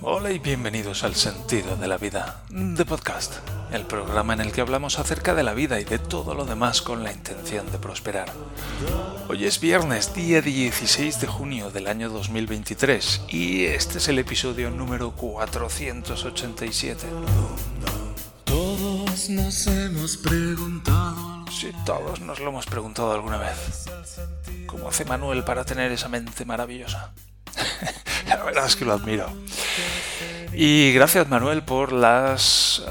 Hola y bienvenidos al Sentido de la Vida, de Podcast, el programa en el que hablamos acerca de la vida y de todo lo demás con la intención de prosperar. Hoy es viernes, día 16 de junio del año 2023, y este es el episodio número 487. Todos nos hemos preguntado. Si todos nos lo hemos preguntado alguna vez. ¿Cómo hace Manuel para tener esa mente maravillosa? La verdad es que lo admiro. Y gracias Manuel por las...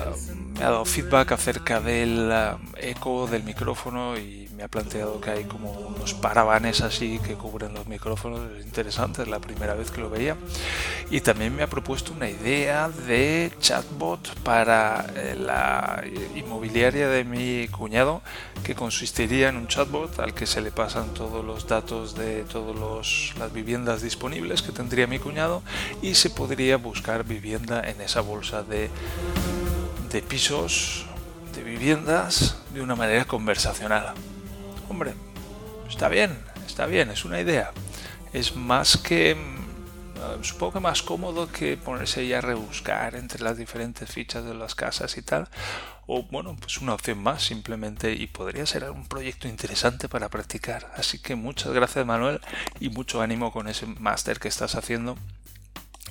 me ha dado feedback acerca del eh, eco del micrófono y me ha planteado que hay como unos parabanes así que cubren los micrófonos. Es interesante, es la primera vez que lo veía. Y también me ha propuesto una idea de chatbot para eh, la inmobiliaria de mi cuñado que consistiría en un chatbot al que se le pasan todos los datos de todas las viviendas disponibles que tendría mi cuñado y se podría buscar vivienda en esa bolsa de, de pisos, de viviendas, de una manera conversacional. Hombre, está bien, está bien, es una idea. Es más que mm, supongo que más cómodo que ponerse ya a rebuscar entre las diferentes fichas de las casas y tal. O bueno, pues una opción más simplemente y podría ser un proyecto interesante para practicar. Así que muchas gracias Manuel y mucho ánimo con ese máster que estás haciendo.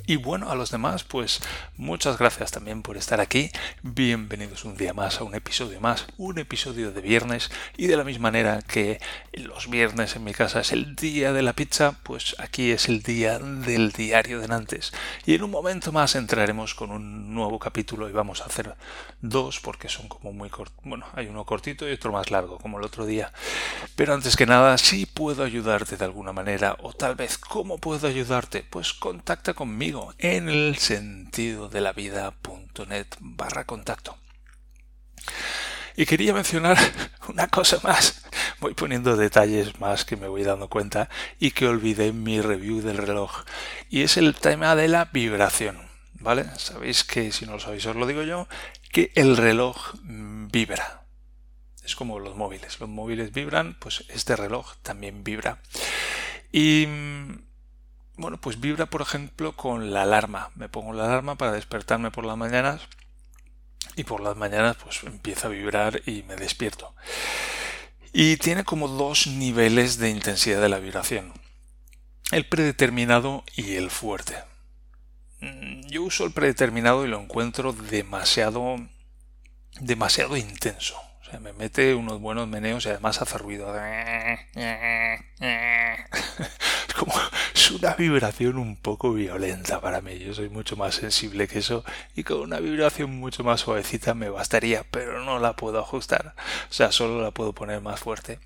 Y bueno, a los demás, pues muchas gracias también por estar aquí. Bienvenidos un día más a un episodio más, un episodio de viernes. Y de la misma manera que los viernes en mi casa es el día de la pizza, pues aquí es el día del diario de Nantes. Y en un momento más entraremos con un nuevo capítulo y vamos a hacer dos porque son como muy cortos. Bueno, hay uno cortito y otro más largo, como el otro día. Pero antes que nada, si puedo ayudarte de alguna manera o tal vez cómo puedo ayudarte, pues contacta conmigo en el sentido de la vida.net barra contacto. Y quería mencionar una cosa más. Voy poniendo detalles más que me voy dando cuenta y que olvidé en mi review del reloj. Y es el tema de la vibración. ¿Vale? Sabéis que, si no lo sabéis, os lo digo yo, que el reloj vibra. Es como los móviles. Los móviles vibran, pues este reloj también vibra. Y bueno, pues vibra, por ejemplo, con la alarma. Me pongo la alarma para despertarme por las mañanas y por las mañanas pues empieza a vibrar y me despierto. Y tiene como dos niveles de intensidad de la vibración. El predeterminado y el fuerte. Yo uso el predeterminado y lo encuentro demasiado demasiado intenso. O sea, me mete unos buenos meneos y además hace ruido. Es como es una vibración un poco violenta para mí. Yo soy mucho más sensible que eso y con una vibración mucho más suavecita me bastaría, pero no la puedo ajustar. O sea, solo la puedo poner más fuerte.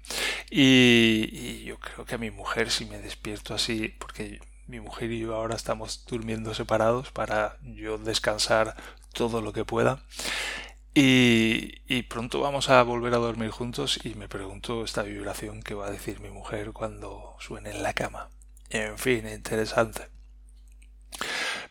Y, yo creo que a mi mujer, si me despierto así, porque mi mujer y yo ahora estamos durmiendo separados para yo descansar todo lo que pueda. Y, pronto vamos a volver a dormir juntos y me pregunto esta vibración que va a decir mi mujer cuando suene en la cama. En fin, interesante.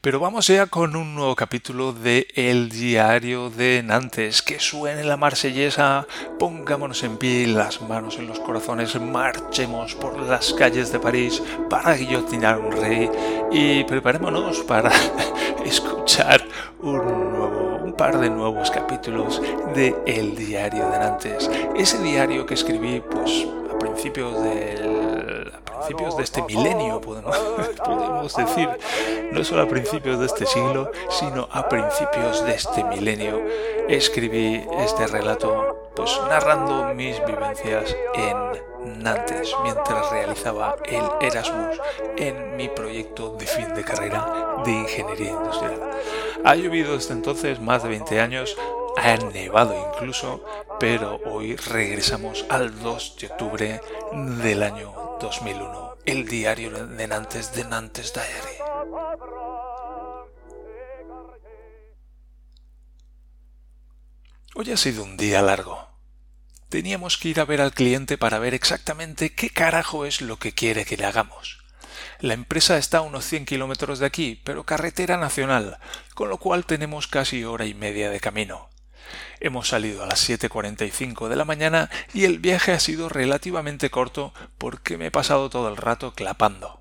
Pero vamos ya con un nuevo capítulo de El Diario de Nantes. Que suene la marsellesa, pongámonos en pie, las manos en los corazones, marchemos por las calles de París para guillotinar un rey y preparémonos para escuchar un nuevo, par de nuevos capítulos de El Diario de Nantes. Ese diario que escribí, pues, a principios del a principios de este milenio, podemos, podemos, decir, no solo a principios de este siglo, sino a principios de este milenio, escribí este relato, pues narrando mis vivencias en Nantes mientras realizaba el Erasmus en mi proyecto de fin de carrera de ingeniería industrial. Ha llovido desde entonces más de 20 años, ha nevado incluso, pero hoy regresamos al 2 de octubre del año 2001, el diario de Nantes de Nantes Diary. Hoy ha sido un día largo. Teníamos que ir a ver al cliente para ver exactamente qué carajo es lo que quiere que le hagamos. La empresa está a unos 100 kilómetros de aquí, pero carretera nacional, con lo cual tenemos casi hora y media de camino. Hemos salido a las 7.45 de la mañana y el viaje ha sido relativamente corto porque me he pasado todo el rato clapando.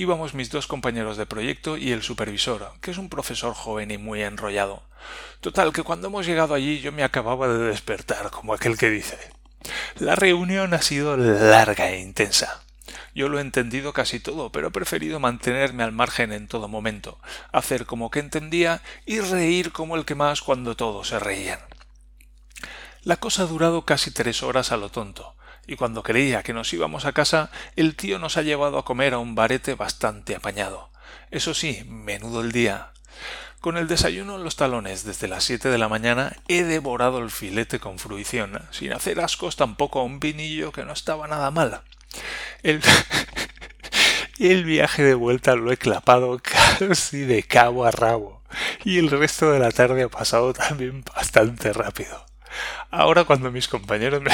Íbamos mis dos compañeros de proyecto y el supervisor, que es un profesor joven y muy enrollado. Total, que cuando hemos llegado allí yo me acababa de despertar, como aquel que dice. La reunión ha sido larga e intensa. Yo lo he entendido casi todo, pero he preferido mantenerme al margen en todo momento, hacer como que entendía y reír como el que más cuando todos se reían. La cosa ha durado casi tres horas a lo tonto, y cuando creía que nos íbamos a casa, el tío nos ha llevado a comer a un barete bastante apañado. Eso sí, menudo el día. Con el desayuno en los talones desde las siete de la mañana he devorado el filete con fruición, sin hacer ascos tampoco a un vinillo que no estaba nada mal. El, el viaje de vuelta lo he clapado casi de cabo a rabo, y el resto de la tarde ha pasado también bastante rápido. Ahora cuando mis compañeros me,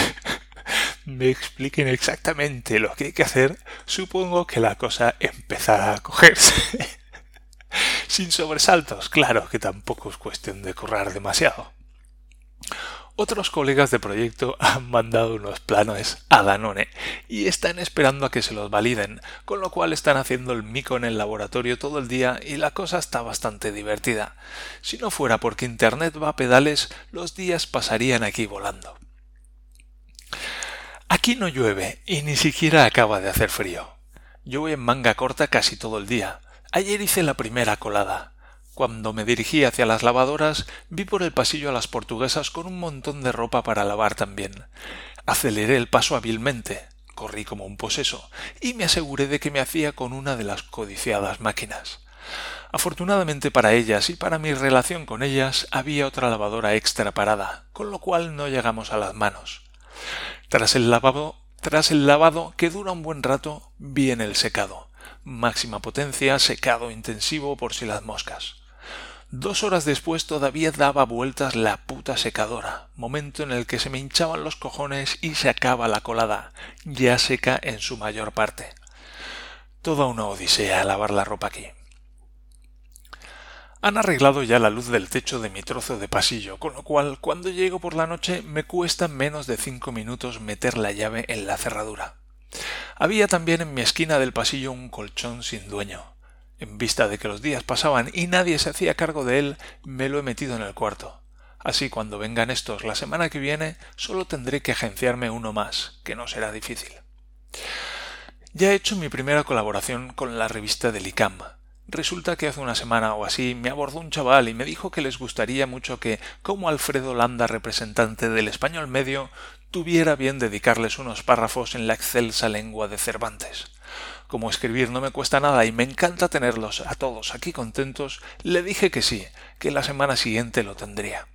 me expliquen exactamente lo que hay que hacer, supongo que la cosa empezará a cogerse. Sin sobresaltos, claro que tampoco es cuestión de currar demasiado. Otros colegas de proyecto han mandado unos planos a Danone y están esperando a que se los validen, con lo cual están haciendo el mico en el laboratorio todo el día y la cosa está bastante divertida. Si no fuera porque Internet va a pedales, los días pasarían aquí volando. Aquí no llueve y ni siquiera acaba de hacer frío. Yo voy en manga corta casi todo el día, Ayer hice la primera colada. Cuando me dirigí hacia las lavadoras, vi por el pasillo a las portuguesas con un montón de ropa para lavar también. Aceleré el paso hábilmente, corrí como un poseso, y me aseguré de que me hacía con una de las codiciadas máquinas. Afortunadamente para ellas y para mi relación con ellas había otra lavadora extra parada, con lo cual no llegamos a las manos. Tras el lavado, tras el lavado, que dura un buen rato, viene el secado máxima potencia, secado intensivo por si las moscas. Dos horas después todavía daba vueltas la puta secadora, momento en el que se me hinchaban los cojones y se acaba la colada, ya seca en su mayor parte. Toda una odisea lavar la ropa aquí. Han arreglado ya la luz del techo de mi trozo de pasillo, con lo cual cuando llego por la noche me cuesta menos de cinco minutos meter la llave en la cerradura. Había también en mi esquina del pasillo un colchón sin dueño. En vista de que los días pasaban y nadie se hacía cargo de él, me lo he metido en el cuarto. Así cuando vengan estos la semana que viene, solo tendré que agenciarme uno más, que no será difícil. Ya he hecho mi primera colaboración con la revista del ICAM, Resulta que hace una semana o así me abordó un chaval y me dijo que les gustaría mucho que, como Alfredo Landa, representante del español medio, tuviera bien dedicarles unos párrafos en la excelsa lengua de Cervantes. Como escribir no me cuesta nada y me encanta tenerlos a todos aquí contentos, le dije que sí, que la semana siguiente lo tendría.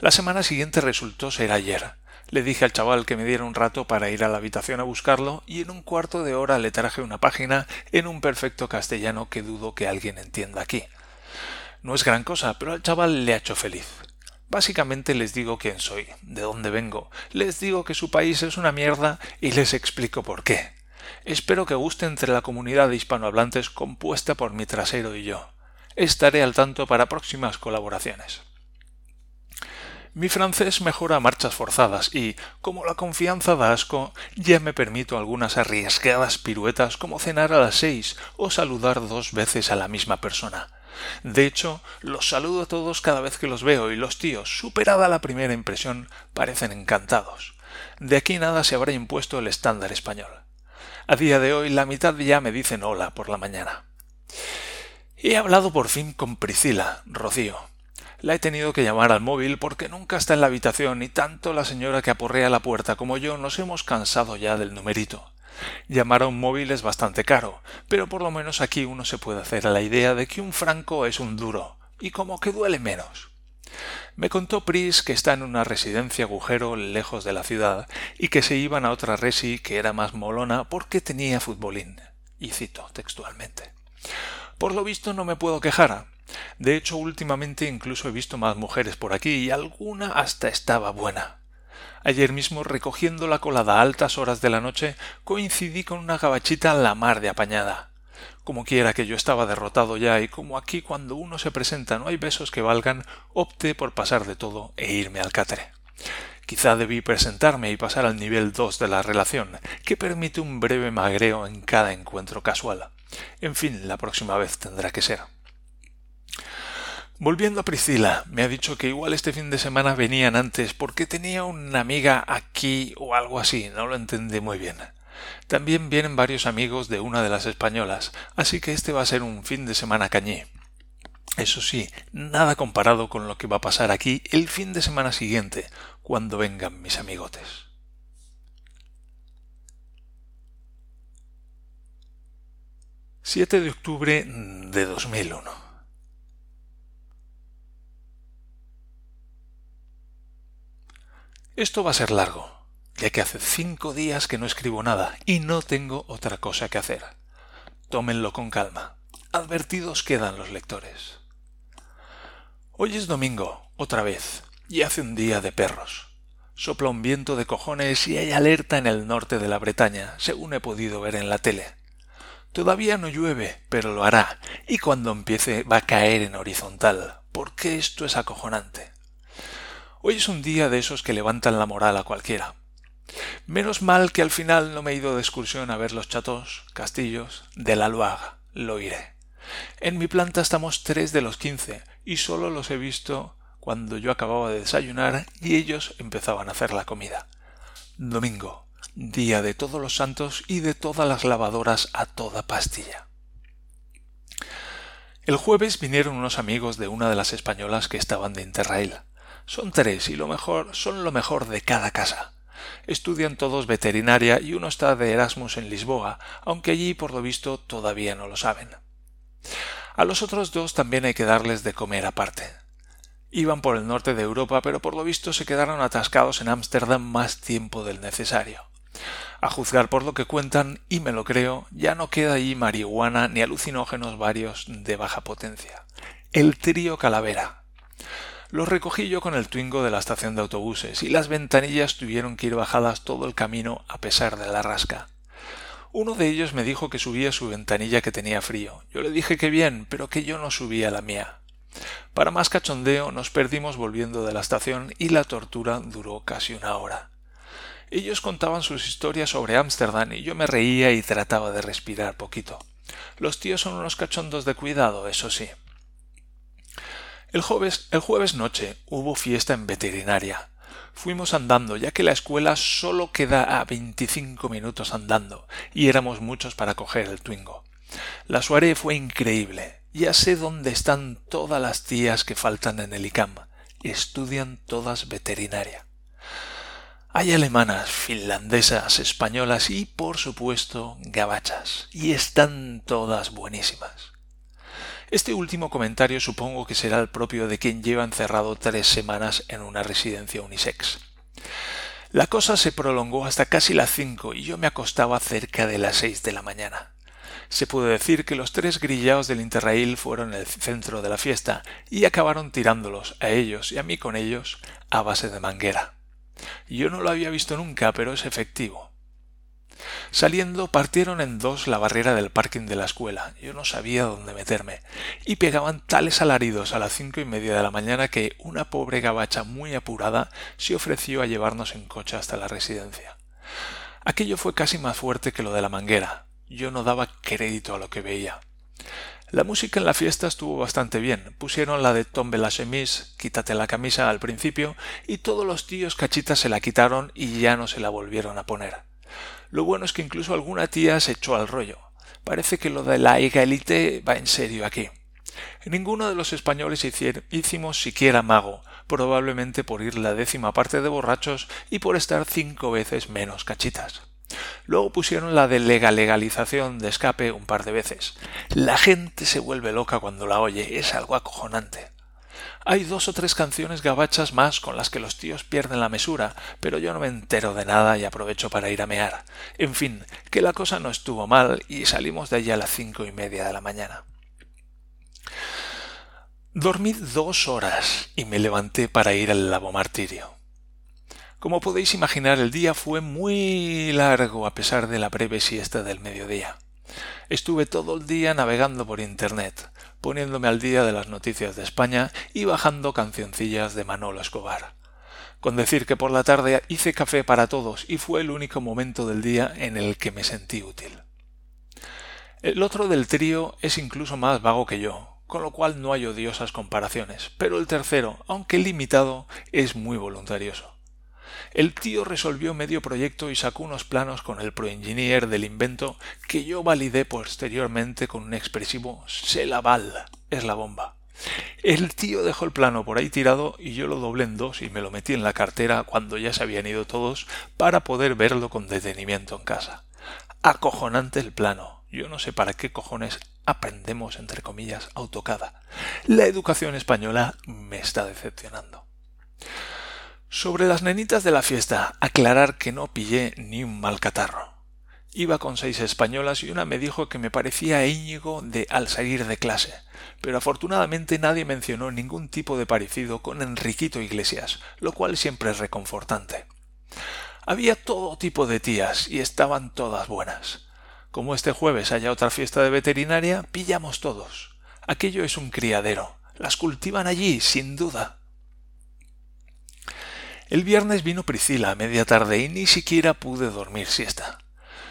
La semana siguiente resultó ser ayer. Le dije al chaval que me diera un rato para ir a la habitación a buscarlo y en un cuarto de hora le traje una página en un perfecto castellano que dudo que alguien entienda aquí. No es gran cosa, pero al chaval le ha hecho feliz. Básicamente les digo quién soy, de dónde vengo, les digo que su país es una mierda y les explico por qué. Espero que guste entre la comunidad de hispanohablantes compuesta por mi trasero y yo. Estaré al tanto para próximas colaboraciones. Mi francés mejora marchas forzadas y, como la confianza da asco, ya me permito algunas arriesgadas piruetas como cenar a las seis o saludar dos veces a la misma persona. De hecho, los saludo a todos cada vez que los veo y los tíos, superada la primera impresión, parecen encantados. De aquí nada se habrá impuesto el estándar español. A día de hoy la mitad ya me dicen hola por la mañana. He hablado por fin con Priscila, Rocío, la he tenido que llamar al móvil porque nunca está en la habitación y tanto la señora que aporrea la puerta como yo nos hemos cansado ya del numerito. Llamar a un móvil es bastante caro, pero por lo menos aquí uno se puede hacer a la idea de que un franco es un duro, y como que duele menos. Me contó Pris que está en una residencia agujero lejos de la ciudad y que se iban a otra resi que era más molona porque tenía futbolín. Y cito textualmente. Por lo visto no me puedo quejar, de hecho, últimamente incluso he visto más mujeres por aquí y alguna hasta estaba buena. Ayer mismo, recogiendo la colada a altas horas de la noche, coincidí con una gabachita la mar de apañada. Como quiera que yo estaba derrotado ya y como aquí cuando uno se presenta no hay besos que valgan, opté por pasar de todo e irme al catre. Quizá debí presentarme y pasar al nivel dos de la relación, que permite un breve magreo en cada encuentro casual. En fin, la próxima vez tendrá que ser. Volviendo a Priscila, me ha dicho que igual este fin de semana venían antes porque tenía una amiga aquí o algo así, no lo entendí muy bien. También vienen varios amigos de una de las españolas, así que este va a ser un fin de semana cañí. Eso sí, nada comparado con lo que va a pasar aquí el fin de semana siguiente, cuando vengan mis amigotes. 7 de octubre de 2001 Esto va a ser largo, ya que hace cinco días que no escribo nada y no tengo otra cosa que hacer. Tómenlo con calma. Advertidos quedan los lectores. Hoy es domingo, otra vez, y hace un día de perros. Sopla un viento de cojones y hay alerta en el norte de la Bretaña, según he podido ver en la tele. Todavía no llueve, pero lo hará, y cuando empiece va a caer en horizontal, porque esto es acojonante. Hoy es un día de esos que levantan la moral a cualquiera. Menos mal que al final no me he ido de excursión a ver los chatos, castillos, de la Luaga. Lo iré. En mi planta estamos tres de los quince, y solo los he visto cuando yo acababa de desayunar y ellos empezaban a hacer la comida. Domingo, día de todos los santos y de todas las lavadoras a toda pastilla. El jueves vinieron unos amigos de una de las españolas que estaban de Interrail. Son tres y lo mejor son lo mejor de cada casa. Estudian todos veterinaria y uno está de Erasmus en Lisboa, aunque allí por lo visto todavía no lo saben. A los otros dos también hay que darles de comer aparte. Iban por el norte de Europa, pero por lo visto se quedaron atascados en Ámsterdam más tiempo del necesario. A juzgar por lo que cuentan, y me lo creo, ya no queda allí marihuana ni alucinógenos varios de baja potencia. El trío calavera, los recogí yo con el Twingo de la estación de autobuses y las ventanillas tuvieron que ir bajadas todo el camino a pesar de la rasca. Uno de ellos me dijo que subía su ventanilla que tenía frío. Yo le dije que bien, pero que yo no subía la mía. Para más cachondeo nos perdimos volviendo de la estación y la tortura duró casi una hora. Ellos contaban sus historias sobre Ámsterdam y yo me reía y trataba de respirar poquito. Los tíos son unos cachondos de cuidado, eso sí. El jueves, el jueves noche hubo fiesta en veterinaria. Fuimos andando, ya que la escuela solo queda a veinticinco minutos andando, y éramos muchos para coger el Twingo. La soirée fue increíble. Ya sé dónde están todas las tías que faltan en el ICAM. Estudian todas veterinaria. Hay alemanas, finlandesas, españolas y, por supuesto, gabachas. Y están todas buenísimas. Este último comentario supongo que será el propio de quien lleva encerrado tres semanas en una residencia unisex. La cosa se prolongó hasta casi las cinco y yo me acostaba cerca de las seis de la mañana. Se puede decir que los tres grillados del Interrail fueron el centro de la fiesta y acabaron tirándolos, a ellos y a mí con ellos, a base de manguera. Yo no lo había visto nunca, pero es efectivo. Saliendo partieron en dos la barrera del parking de la escuela. Yo no sabía dónde meterme. Y pegaban tales alaridos a las cinco y media de la mañana que una pobre gabacha muy apurada se ofreció a llevarnos en coche hasta la residencia. Aquello fue casi más fuerte que lo de la manguera. Yo no daba crédito a lo que veía. La música en la fiesta estuvo bastante bien. Pusieron la de Tombe la chemise, quítate la camisa al principio, y todos los tíos cachitas se la quitaron y ya no se la volvieron a poner. Lo bueno es que incluso alguna tía se echó al rollo. Parece que lo de la élite va en serio aquí. Ninguno de los españoles hicimos siquiera mago, probablemente por ir la décima parte de borrachos y por estar cinco veces menos cachitas. Luego pusieron la de legalización de escape un par de veces. La gente se vuelve loca cuando la oye, es algo acojonante. Hay dos o tres canciones gabachas más con las que los tíos pierden la mesura, pero yo no me entero de nada y aprovecho para ir a mear. En fin, que la cosa no estuvo mal y salimos de allí a las cinco y media de la mañana. Dormí dos horas y me levanté para ir al lavo martirio. Como podéis imaginar, el día fue muy largo a pesar de la breve siesta del mediodía. Estuve todo el día navegando por Internet, poniéndome al día de las noticias de España y bajando cancioncillas de Manolo Escobar. Con decir que por la tarde hice café para todos y fue el único momento del día en el que me sentí útil. El otro del trío es incluso más vago que yo, con lo cual no hay odiosas comparaciones, pero el tercero, aunque limitado, es muy voluntarioso. El tío resolvió medio proyecto y sacó unos planos con el proengineer del invento que yo validé posteriormente con un expresivo «se la es la bomba. El tío dejó el plano por ahí tirado y yo lo doblé en dos y me lo metí en la cartera cuando ya se habían ido todos para poder verlo con detenimiento en casa. Acojonante el plano. Yo no sé para qué cojones aprendemos, entre comillas, autocada. La educación española me está decepcionando. Sobre las nenitas de la fiesta, aclarar que no pillé ni un mal catarro. Iba con seis españolas y una me dijo que me parecía Íñigo de al salir de clase, pero afortunadamente nadie mencionó ningún tipo de parecido con Enriquito Iglesias, lo cual siempre es reconfortante. Había todo tipo de tías y estaban todas buenas. Como este jueves haya otra fiesta de veterinaria, pillamos todos. Aquello es un criadero. Las cultivan allí, sin duda. El viernes vino Priscila a media tarde y ni siquiera pude dormir siesta.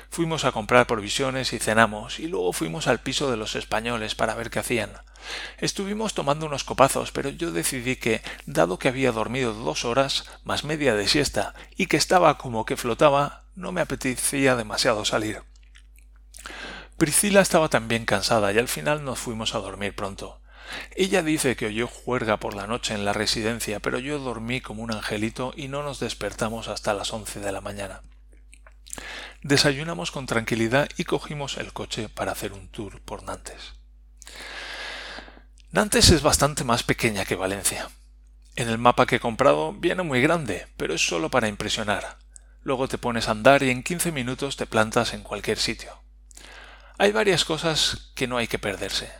Fuimos a comprar provisiones y cenamos, y luego fuimos al piso de los españoles para ver qué hacían. Estuvimos tomando unos copazos, pero yo decidí que, dado que había dormido dos horas, más media de siesta, y que estaba como que flotaba, no me apetecía demasiado salir. Priscila estaba también cansada y al final nos fuimos a dormir pronto. Ella dice que oyó juerga por la noche en la residencia, pero yo dormí como un angelito y no nos despertamos hasta las once de la mañana. Desayunamos con tranquilidad y cogimos el coche para hacer un tour por Nantes. Nantes es bastante más pequeña que Valencia. En el mapa que he comprado viene muy grande, pero es solo para impresionar. Luego te pones a andar y en quince minutos te plantas en cualquier sitio. Hay varias cosas que no hay que perderse.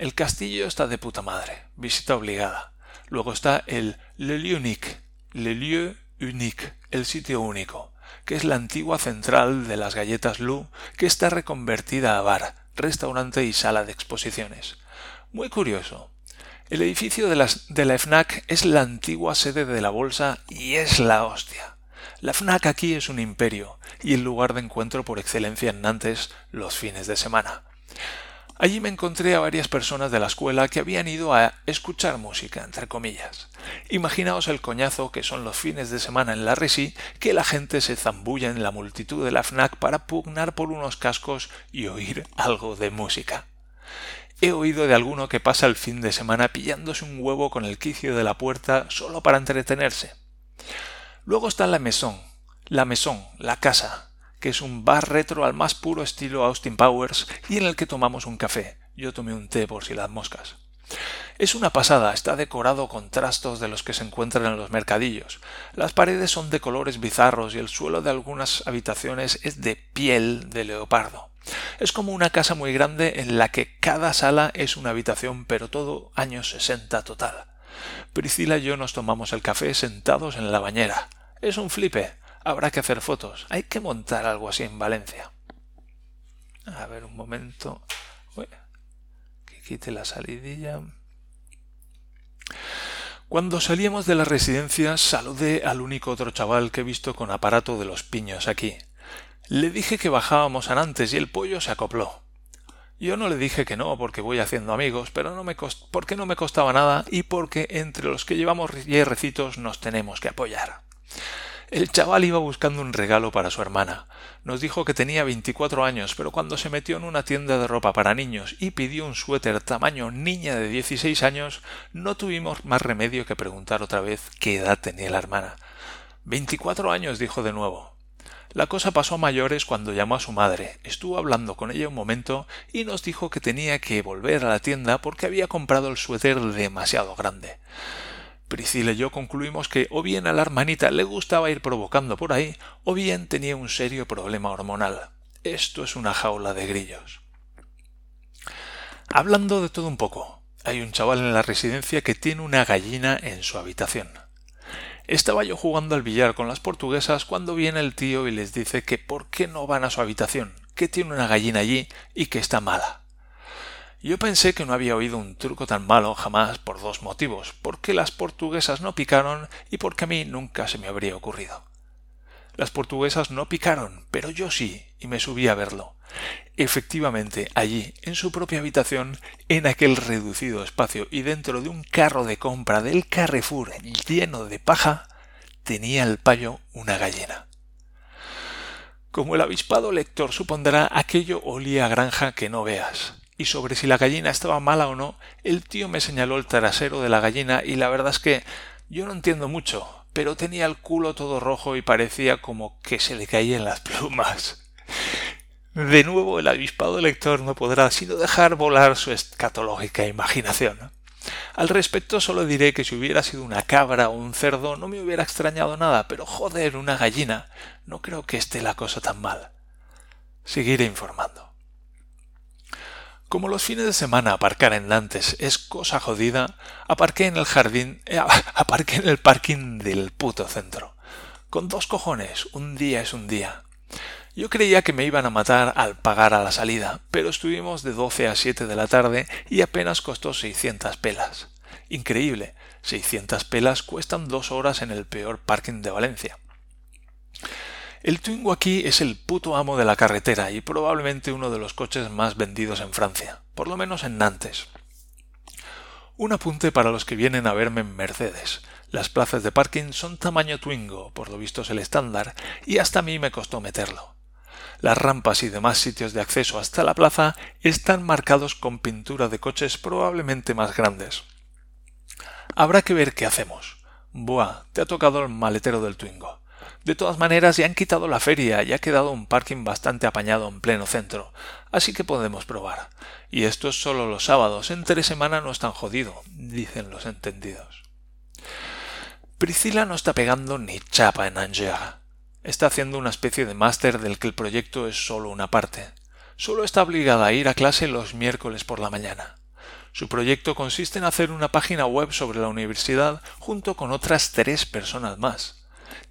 El castillo está de puta madre, visita obligada. Luego está el Le Lieu Unique, Le Lieu Unique, el sitio único, que es la antigua central de las galletas Lu, que está reconvertida a bar, restaurante y sala de exposiciones. Muy curioso. El edificio de, de la FNAC es la antigua sede de la bolsa y es la hostia. La FNAC aquí es un imperio y el lugar de encuentro por excelencia en Nantes los fines de semana. Allí me encontré a varias personas de la escuela que habían ido a escuchar música, entre comillas. Imaginaos el coñazo que son los fines de semana en la Resi, que la gente se zambulla en la multitud de la FNAC para pugnar por unos cascos y oír algo de música. He oído de alguno que pasa el fin de semana pillándose un huevo con el quicio de la puerta solo para entretenerse. Luego está la mesón, la mesón, la casa, que es un bar retro al más puro estilo Austin Powers y en el que tomamos un café. Yo tomé un té por si las moscas. Es una pasada, está decorado con trastos de los que se encuentran en los mercadillos. Las paredes son de colores bizarros y el suelo de algunas habitaciones es de piel de leopardo. Es como una casa muy grande en la que cada sala es una habitación, pero todo años 60 total. Priscila y yo nos tomamos el café sentados en la bañera. Es un flipe. Habrá que hacer fotos. Hay que montar algo así en Valencia. A ver un momento. que quite la salidilla. Cuando salíamos de la residencia saludé al único otro chaval que he visto con aparato de los piños aquí. Le dije que bajábamos a Nantes y el pollo se acopló. Yo no le dije que no porque voy haciendo amigos, pero no me porque no me costaba nada y porque entre los que llevamos hierrecitos nos tenemos que apoyar. El chaval iba buscando un regalo para su hermana. Nos dijo que tenía veinticuatro años, pero cuando se metió en una tienda de ropa para niños y pidió un suéter tamaño niña de dieciséis años, no tuvimos más remedio que preguntar otra vez qué edad tenía la hermana. Veinticuatro años, dijo de nuevo. La cosa pasó a mayores cuando llamó a su madre, estuvo hablando con ella un momento y nos dijo que tenía que volver a la tienda porque había comprado el suéter demasiado grande. Priscila y yo concluimos que o bien a la hermanita le gustaba ir provocando por ahí, o bien tenía un serio problema hormonal. Esto es una jaula de grillos. Hablando de todo un poco, hay un chaval en la residencia que tiene una gallina en su habitación. Estaba yo jugando al billar con las portuguesas cuando viene el tío y les dice que por qué no van a su habitación, que tiene una gallina allí y que está mala. Yo pensé que no había oído un truco tan malo jamás por dos motivos, porque las portuguesas no picaron y porque a mí nunca se me habría ocurrido. Las portuguesas no picaron, pero yo sí, y me subí a verlo. Efectivamente, allí, en su propia habitación, en aquel reducido espacio y dentro de un carro de compra del Carrefour lleno de paja, tenía el payo una gallina. Como el avispado lector supondrá, aquello olía a granja que no veas. Y sobre si la gallina estaba mala o no, el tío me señaló el trasero de la gallina y la verdad es que yo no entiendo mucho, pero tenía el culo todo rojo y parecía como que se le caían las plumas. De nuevo el avispado lector no podrá sino dejar volar su escatológica imaginación. Al respecto solo diré que si hubiera sido una cabra o un cerdo no me hubiera extrañado nada, pero joder, una gallina. No creo que esté la cosa tan mal. Seguiré informando. Como los fines de semana aparcar en Nantes es cosa jodida, aparqué en el jardín, eh, aparqué en el parking del puto centro. Con dos cojones, un día es un día. Yo creía que me iban a matar al pagar a la salida, pero estuvimos de 12 a 7 de la tarde y apenas costó 600 pelas. Increíble, 600 pelas cuestan dos horas en el peor parking de Valencia. El Twingo aquí es el puto amo de la carretera y probablemente uno de los coches más vendidos en Francia, por lo menos en Nantes. Un apunte para los que vienen a verme en Mercedes. Las plazas de parking son tamaño Twingo, por lo visto es el estándar, y hasta a mí me costó meterlo. Las rampas y demás sitios de acceso hasta la plaza están marcados con pintura de coches probablemente más grandes. Habrá que ver qué hacemos. Buah, te ha tocado el maletero del Twingo. De todas maneras, ya han quitado la feria y ha quedado un parking bastante apañado en pleno centro, así que podemos probar. Y esto es solo los sábados, entre semana no es tan jodido, dicen los entendidos. Priscila no está pegando ni chapa en Angers. Está haciendo una especie de máster del que el proyecto es solo una parte. Solo está obligada a ir a clase los miércoles por la mañana. Su proyecto consiste en hacer una página web sobre la universidad junto con otras tres personas más.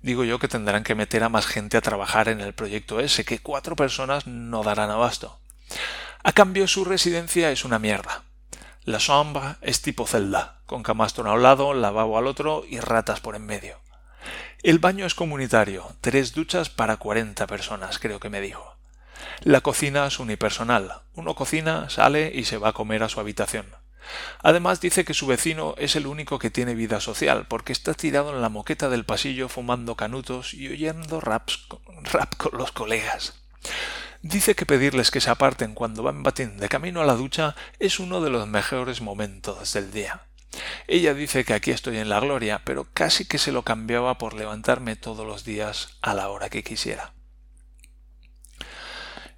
Digo yo que tendrán que meter a más gente a trabajar en el proyecto ese, que cuatro personas no darán abasto. A cambio su residencia es una mierda. La sombra es tipo celda, con camastro a un lado, lavabo al otro y ratas por en medio. El baño es comunitario, tres duchas para cuarenta personas, creo que me dijo. La cocina es unipersonal. Uno cocina, sale y se va a comer a su habitación. Además dice que su vecino es el único que tiene vida social, porque está tirado en la moqueta del pasillo fumando canutos y oyendo raps, rap con los colegas. Dice que pedirles que se aparten cuando van batín de camino a la ducha es uno de los mejores momentos del día. Ella dice que aquí estoy en la gloria, pero casi que se lo cambiaba por levantarme todos los días a la hora que quisiera.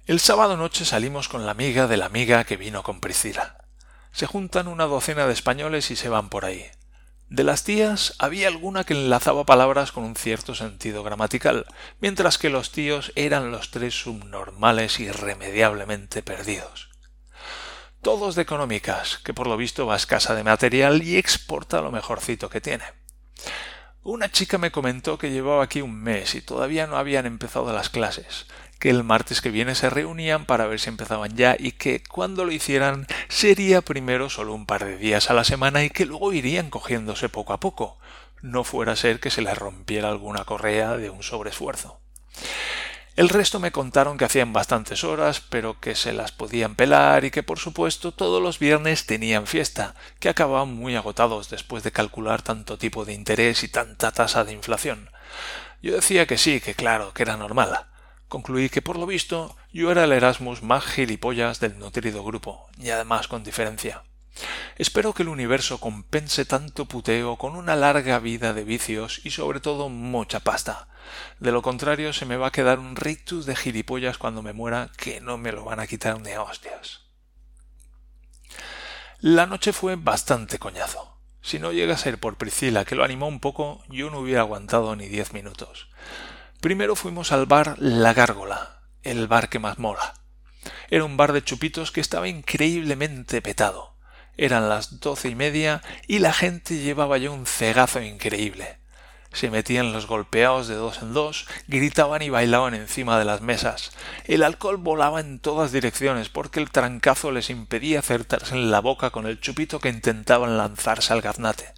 El sábado noche salimos con la amiga de la amiga que vino con Priscila. Se juntan una docena de españoles y se van por ahí. De las tías había alguna que enlazaba palabras con un cierto sentido gramatical, mientras que los tíos eran los tres subnormales irremediablemente perdidos todos de económicas, que por lo visto va escasa de material y exporta lo mejorcito que tiene. Una chica me comentó que llevaba aquí un mes y todavía no habían empezado las clases, que el martes que viene se reunían para ver si empezaban ya y que cuando lo hicieran sería primero solo un par de días a la semana y que luego irían cogiéndose poco a poco, no fuera a ser que se les rompiera alguna correa de un sobreesfuerzo. El resto me contaron que hacían bastantes horas, pero que se las podían pelar y que por supuesto todos los viernes tenían fiesta, que acababan muy agotados después de calcular tanto tipo de interés y tanta tasa de inflación. Yo decía que sí, que claro, que era normal. Concluí que por lo visto yo era el Erasmus más gilipollas del nutrido grupo, y además con diferencia. Espero que el universo compense tanto puteo con una larga vida de vicios y sobre todo mucha pasta. De lo contrario se me va a quedar un rictus de gilipollas cuando me muera que no me lo van a quitar ni a hostias. La noche fue bastante coñazo. Si no llega a ser por Priscila que lo animó un poco, yo no hubiera aguantado ni diez minutos. Primero fuimos al bar La Gárgola, el bar que más mola. Era un bar de chupitos que estaba increíblemente petado. Eran las doce y media y la gente llevaba ya un cegazo increíble. Se metían los golpeados de dos en dos, gritaban y bailaban encima de las mesas. El alcohol volaba en todas direcciones porque el trancazo les impedía acertarse en la boca con el chupito que intentaban lanzarse al gaznate.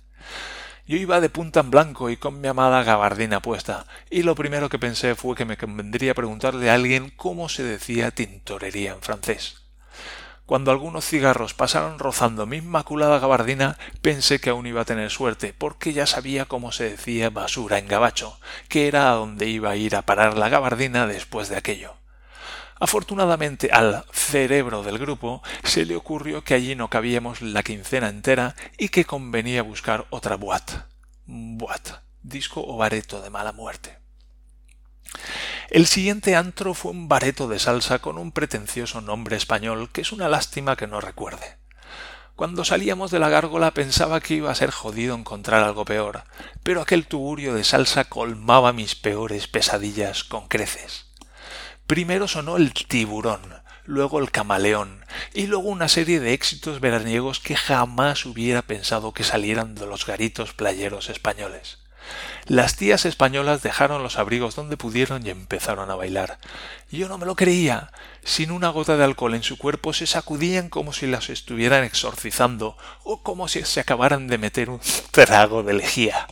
Yo iba de punta en blanco y con mi amada gabardina puesta, y lo primero que pensé fue que me convendría preguntarle a alguien cómo se decía tintorería en francés. Cuando algunos cigarros pasaron rozando mi inmaculada gabardina, pensé que aún iba a tener suerte, porque ya sabía cómo se decía basura en gabacho, que era a donde iba a ir a parar la gabardina después de aquello. Afortunadamente al cerebro del grupo se le ocurrió que allí no cabíamos la quincena entera y que convenía buscar otra boîte. Boîte, disco o bareto de mala muerte. El siguiente antro fue un bareto de salsa con un pretencioso nombre español que es una lástima que no recuerde. Cuando salíamos de la gárgola pensaba que iba a ser jodido encontrar algo peor, pero aquel tugurio de salsa colmaba mis peores pesadillas con creces. Primero sonó el tiburón, luego el camaleón, y luego una serie de éxitos veraniegos que jamás hubiera pensado que salieran de los garitos playeros españoles. Las tías españolas dejaron los abrigos donde pudieron y empezaron a bailar. Yo no me lo creía. Sin una gota de alcohol en su cuerpo se sacudían como si las estuvieran exorcizando o como si se acabaran de meter un trago de lejía.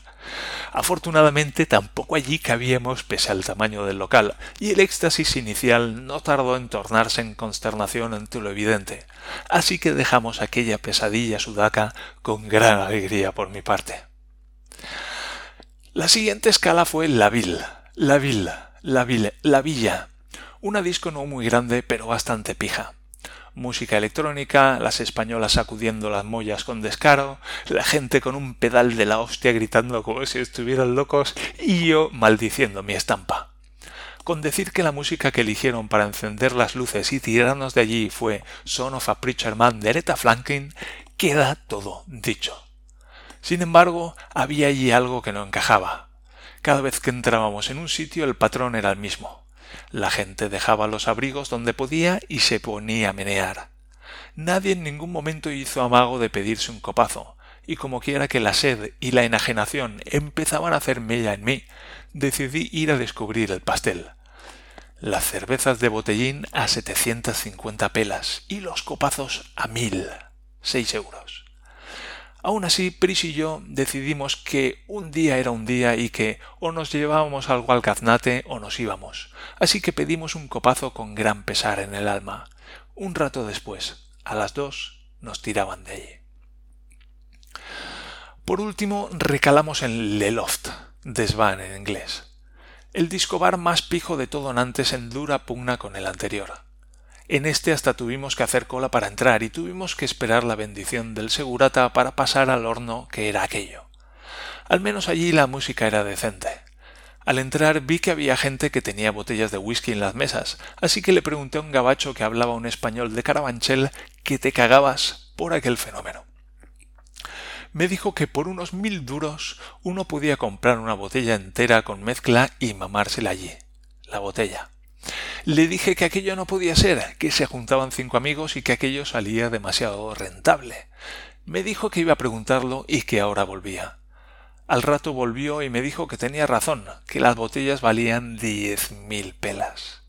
Afortunadamente tampoco allí cabíamos pese al tamaño del local, y el éxtasis inicial no tardó en tornarse en consternación ante lo evidente, así que dejamos aquella pesadilla sudaca con gran alegría por mi parte. La siguiente escala fue La Ville, La Ville, La Ville, La Villa, una disco no muy grande pero bastante pija música electrónica, las españolas sacudiendo las mollas con descaro, la gente con un pedal de la hostia gritando como si estuvieran locos y yo maldiciendo mi estampa. Con decir que la música que eligieron para encender las luces y tirarnos de allí fue Son of a Preacher Man de Aretha Franklin, queda todo dicho. Sin embargo, había allí algo que no encajaba. Cada vez que entrábamos en un sitio el patrón era el mismo. La gente dejaba los abrigos donde podía y se ponía a menear. Nadie en ningún momento hizo amago de pedirse un copazo, y como quiera que la sed y la enajenación empezaban a hacer mella en mí, decidí ir a descubrir el pastel. Las cervezas de botellín a setecientas cincuenta pelas y los copazos a mil, seis euros. Aún así, Pris y yo decidimos que un día era un día y que o nos llevábamos algo al gaznate o nos íbamos. Así que pedimos un copazo con gran pesar en el alma. Un rato después, a las dos, nos tiraban de allí. Por último, recalamos en Le Loft, desván en inglés. El disco bar más pijo de todo Nantes en dura pugna con el anterior. En este hasta tuvimos que hacer cola para entrar y tuvimos que esperar la bendición del segurata para pasar al horno que era aquello. Al menos allí la música era decente. Al entrar vi que había gente que tenía botellas de whisky en las mesas, así que le pregunté a un gabacho que hablaba un español de Carabanchel que te cagabas por aquel fenómeno. Me dijo que por unos mil duros uno podía comprar una botella entera con mezcla y mamársela allí. La botella. Le dije que aquello no podía ser, que se juntaban cinco amigos y que aquello salía demasiado rentable. Me dijo que iba a preguntarlo y que ahora volvía. Al rato volvió y me dijo que tenía razón, que las botellas valían diez mil pelas.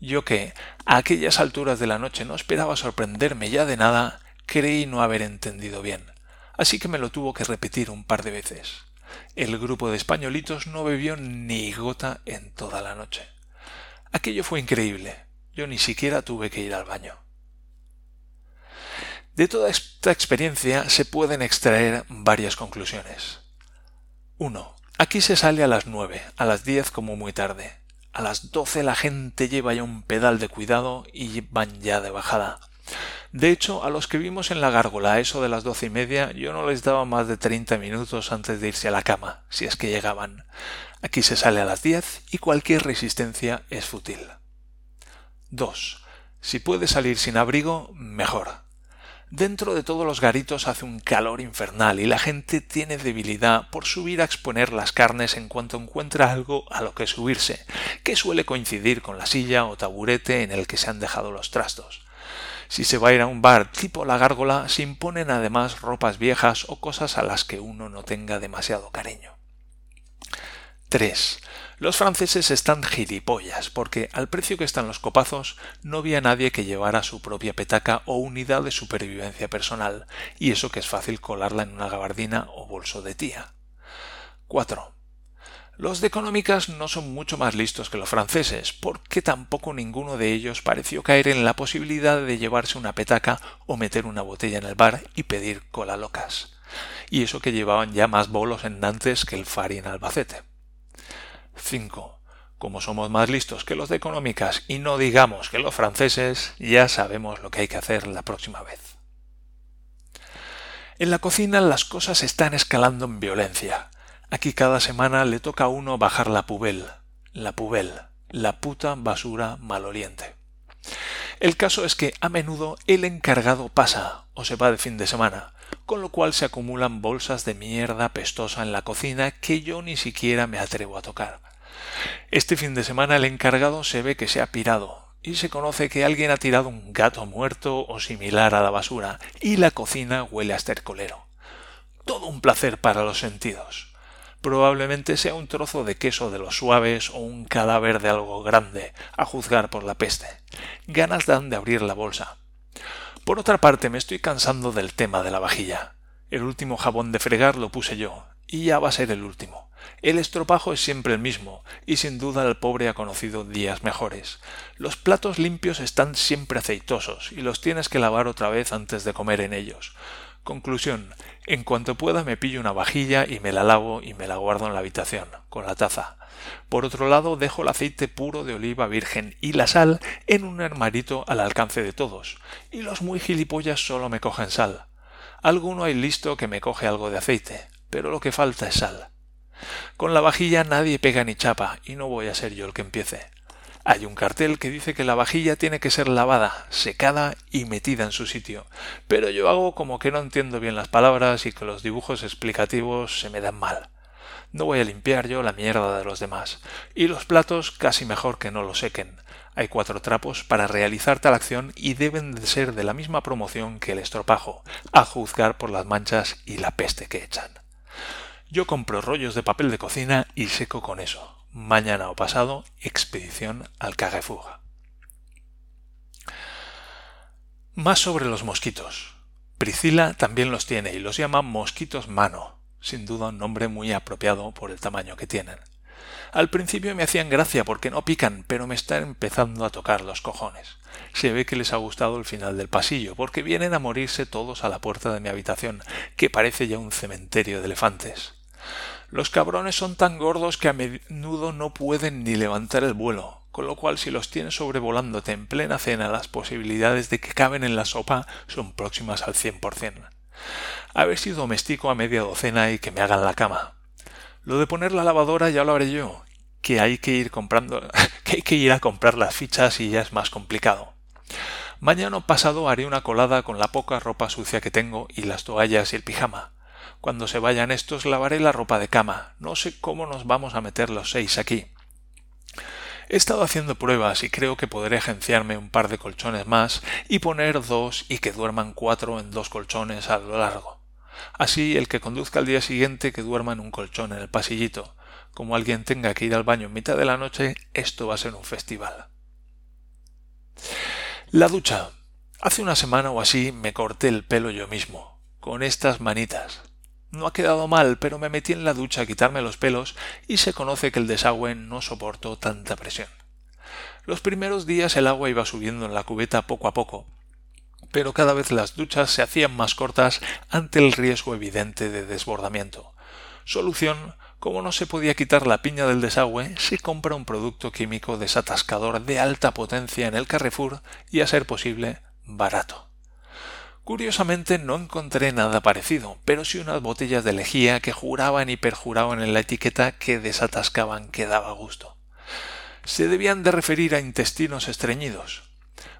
Yo que, a aquellas alturas de la noche no esperaba sorprenderme ya de nada, creí no haber entendido bien, así que me lo tuvo que repetir un par de veces. El grupo de españolitos no bebió ni gota en toda la noche. Aquello fue increíble. Yo ni siquiera tuve que ir al baño. De toda esta experiencia se pueden extraer varias conclusiones. 1. Aquí se sale a las nueve, a las diez como muy tarde. A las doce la gente lleva ya un pedal de cuidado y van ya de bajada. De hecho, a los que vimos en la gárgola a eso de las doce y media, yo no les daba más de treinta minutos antes de irse a la cama, si es que llegaban. Aquí se sale a las 10 y cualquier resistencia es fútil. 2. Si puede salir sin abrigo, mejor. Dentro de todos los garitos hace un calor infernal y la gente tiene debilidad por subir a exponer las carnes en cuanto encuentra algo a lo que subirse, que suele coincidir con la silla o taburete en el que se han dejado los trastos. Si se va a ir a un bar tipo la gárgola, se imponen además ropas viejas o cosas a las que uno no tenga demasiado cariño. 3. Los franceses están gilipollas, porque al precio que están los copazos no había nadie que llevara su propia petaca o unidad de supervivencia personal, y eso que es fácil colarla en una gabardina o bolso de tía. 4. Los de económicas no son mucho más listos que los franceses, porque tampoco ninguno de ellos pareció caer en la posibilidad de llevarse una petaca o meter una botella en el bar y pedir cola locas. Y eso que llevaban ya más bolos en Nantes que el Fari en Albacete. 5. Como somos más listos que los de económicas y no digamos que los franceses, ya sabemos lo que hay que hacer la próxima vez. En la cocina las cosas están escalando en violencia. Aquí cada semana le toca a uno bajar la pubel, la pubel, la puta basura maloliente. El caso es que a menudo el encargado pasa o se va de fin de semana, con lo cual se acumulan bolsas de mierda pestosa en la cocina que yo ni siquiera me atrevo a tocar. Este fin de semana el encargado se ve que se ha pirado y se conoce que alguien ha tirado un gato muerto o similar a la basura y la cocina huele a estercolero. Todo un placer para los sentidos probablemente sea un trozo de queso de los suaves o un cadáver de algo grande, a juzgar por la peste. Ganas dan de abrir la bolsa. Por otra parte, me estoy cansando del tema de la vajilla. El último jabón de fregar lo puse yo, y ya va a ser el último. El estropajo es siempre el mismo, y sin duda el pobre ha conocido días mejores. Los platos limpios están siempre aceitosos, y los tienes que lavar otra vez antes de comer en ellos. Conclusión. En cuanto pueda me pillo una vajilla y me la lavo y me la guardo en la habitación, con la taza. Por otro lado, dejo el aceite puro de oliva virgen y la sal en un armarito al alcance de todos. Y los muy gilipollas solo me cogen sal. Alguno hay listo que me coge algo de aceite, pero lo que falta es sal. Con la vajilla nadie pega ni chapa, y no voy a ser yo el que empiece. Hay un cartel que dice que la vajilla tiene que ser lavada, secada y metida en su sitio, pero yo hago como que no entiendo bien las palabras y que los dibujos explicativos se me dan mal. No voy a limpiar yo la mierda de los demás, y los platos casi mejor que no lo sequen. Hay cuatro trapos para realizar tal acción y deben de ser de la misma promoción que el estropajo, a juzgar por las manchas y la peste que echan. Yo compro rollos de papel de cocina y seco con eso mañana o pasado, expedición al Carrefour. Más sobre los mosquitos. Priscila también los tiene y los llama mosquitos mano, sin duda un nombre muy apropiado por el tamaño que tienen. Al principio me hacían gracia porque no pican, pero me están empezando a tocar los cojones. Se ve que les ha gustado el final del pasillo, porque vienen a morirse todos a la puerta de mi habitación, que parece ya un cementerio de elefantes. Los cabrones son tan gordos que a menudo no pueden ni levantar el vuelo, con lo cual si los tienes sobrevolándote en plena cena las posibilidades de que caben en la sopa son próximas al cien por cien. A ver si domestico a media docena y que me hagan la cama. Lo de poner la lavadora ya lo haré yo, que hay que ir comprando, que hay que ir a comprar las fichas y ya es más complicado. Mañana pasado haré una colada con la poca ropa sucia que tengo y las toallas y el pijama. Cuando se vayan estos lavaré la ropa de cama. No sé cómo nos vamos a meter los seis aquí. He estado haciendo pruebas y creo que podré agenciarme un par de colchones más y poner dos y que duerman cuatro en dos colchones a lo largo. Así el que conduzca al día siguiente que duerma en un colchón en el pasillito. Como alguien tenga que ir al baño en mitad de la noche, esto va a ser un festival. La ducha. Hace una semana o así me corté el pelo yo mismo, con estas manitas. No ha quedado mal, pero me metí en la ducha a quitarme los pelos y se conoce que el desagüe no soportó tanta presión. Los primeros días el agua iba subiendo en la cubeta poco a poco, pero cada vez las duchas se hacían más cortas ante el riesgo evidente de desbordamiento. Solución como no se podía quitar la piña del desagüe, se compra un producto químico desatascador de alta potencia en el Carrefour y, a ser posible, barato. Curiosamente no encontré nada parecido, pero sí unas botellas de lejía que juraban y perjuraban en la etiqueta que desatascaban que daba gusto. Se debían de referir a intestinos estreñidos.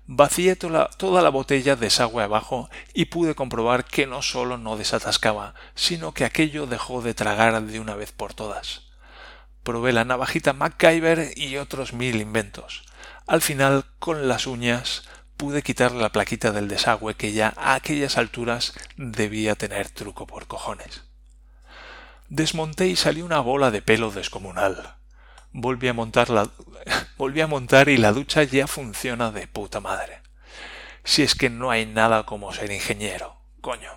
Vacié toda la botella desagüe abajo y pude comprobar que no solo no desatascaba, sino que aquello dejó de tragar de una vez por todas. Probé la navajita MacGyver y otros mil inventos. Al final, con las uñas, pude quitar la plaquita del desagüe que ya a aquellas alturas debía tener truco por cojones. Desmonté y salió una bola de pelo descomunal. Volví a montar la... volví a montar y la ducha ya funciona de puta madre. Si es que no hay nada como ser ingeniero, coño.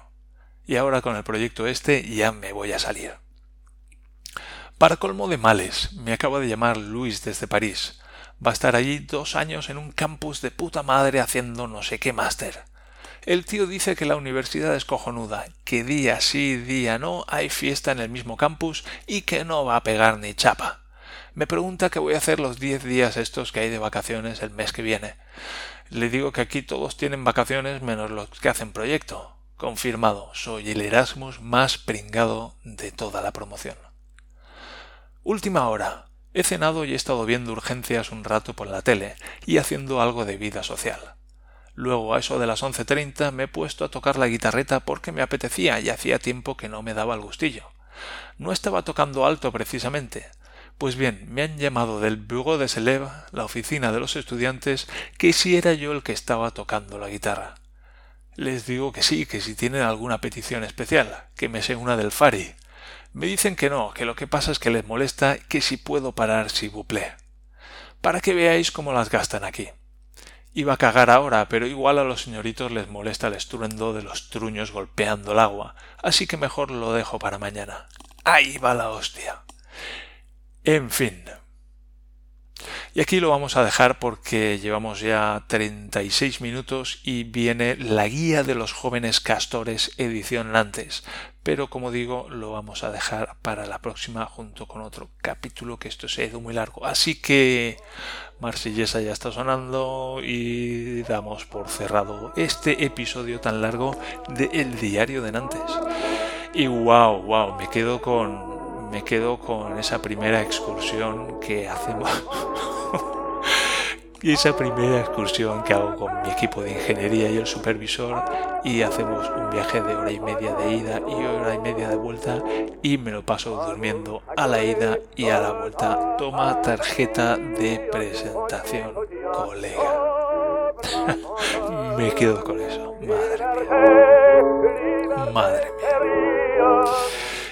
Y ahora con el proyecto este ya me voy a salir. Para colmo de males, me acaba de llamar Luis desde París. Va a estar allí dos años en un campus de puta madre haciendo no sé qué máster. El tío dice que la universidad es cojonuda, que día sí, día no hay fiesta en el mismo campus y que no va a pegar ni chapa. Me pregunta qué voy a hacer los diez días estos que hay de vacaciones el mes que viene. Le digo que aquí todos tienen vacaciones menos los que hacen proyecto. Confirmado, soy el Erasmus más pringado de toda la promoción. Última hora. He cenado y he estado viendo urgencias un rato por la tele y haciendo algo de vida social. Luego, a eso de las once treinta, me he puesto a tocar la guitarreta porque me apetecía y hacía tiempo que no me daba el gustillo. No estaba tocando alto precisamente. Pues bien, me han llamado del Bureau de Selev, la oficina de los estudiantes, que si era yo el que estaba tocando la guitarra. Les digo que sí, que si tienen alguna petición especial, que me sé una del Fari. Me dicen que no, que lo que pasa es que les molesta que si puedo parar si buple. Para que veáis cómo las gastan aquí. Iba a cagar ahora, pero igual a los señoritos les molesta el estruendo de los truños golpeando el agua, así que mejor lo dejo para mañana. Ahí va la hostia. En fin. Y aquí lo vamos a dejar porque llevamos ya 36 minutos y viene la guía de los jóvenes castores edición antes. Pero como digo, lo vamos a dejar para la próxima junto con otro capítulo que esto se ha ido muy largo. Así que Marsellesa ya está sonando y damos por cerrado este episodio tan largo de El Diario de Nantes. Y wow, wow, me quedo con me quedo con esa primera excursión que hacemos y esa primera excursión que hago con mi equipo de ingeniería y el supervisor y hacemos un viaje de hora y media de ida y hora y media de vuelta y me lo paso durmiendo a la ida y a la vuelta. Toma tarjeta de presentación, colega. me quedo con eso, madre mía. Madre mía.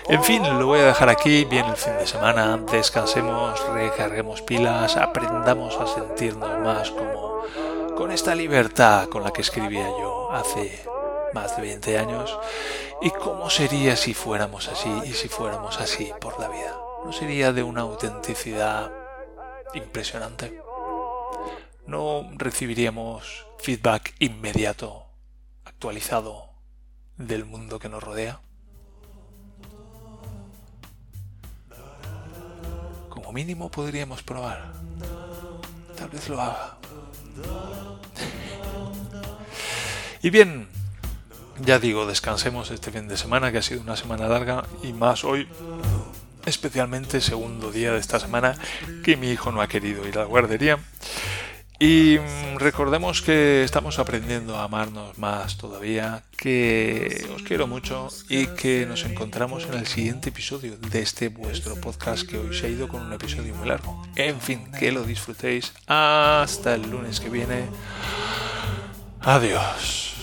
En fin, lo voy a dejar aquí, viene el fin de semana, descansemos, recarguemos pilas, aprendamos a sentirnos más como con esta libertad con la que escribía yo hace más de 20 años y cómo sería si fuéramos así y si fuéramos así por la vida. ¿No sería de una autenticidad impresionante? ¿No recibiríamos feedback inmediato, actualizado del mundo que nos rodea? Mínimo podríamos probar. Tal vez lo haga. y bien, ya digo, descansemos este fin de semana, que ha sido una semana larga, y más hoy, especialmente segundo día de esta semana, que mi hijo no ha querido ir a la guardería. Y mm, recordemos que estamos aprendiendo a amarnos más todavía, que os quiero mucho y que nos encontramos en el siguiente episodio de este vuestro podcast que hoy se ha ido con un episodio muy largo. En fin, que lo disfrutéis. Hasta el lunes que viene. Adiós.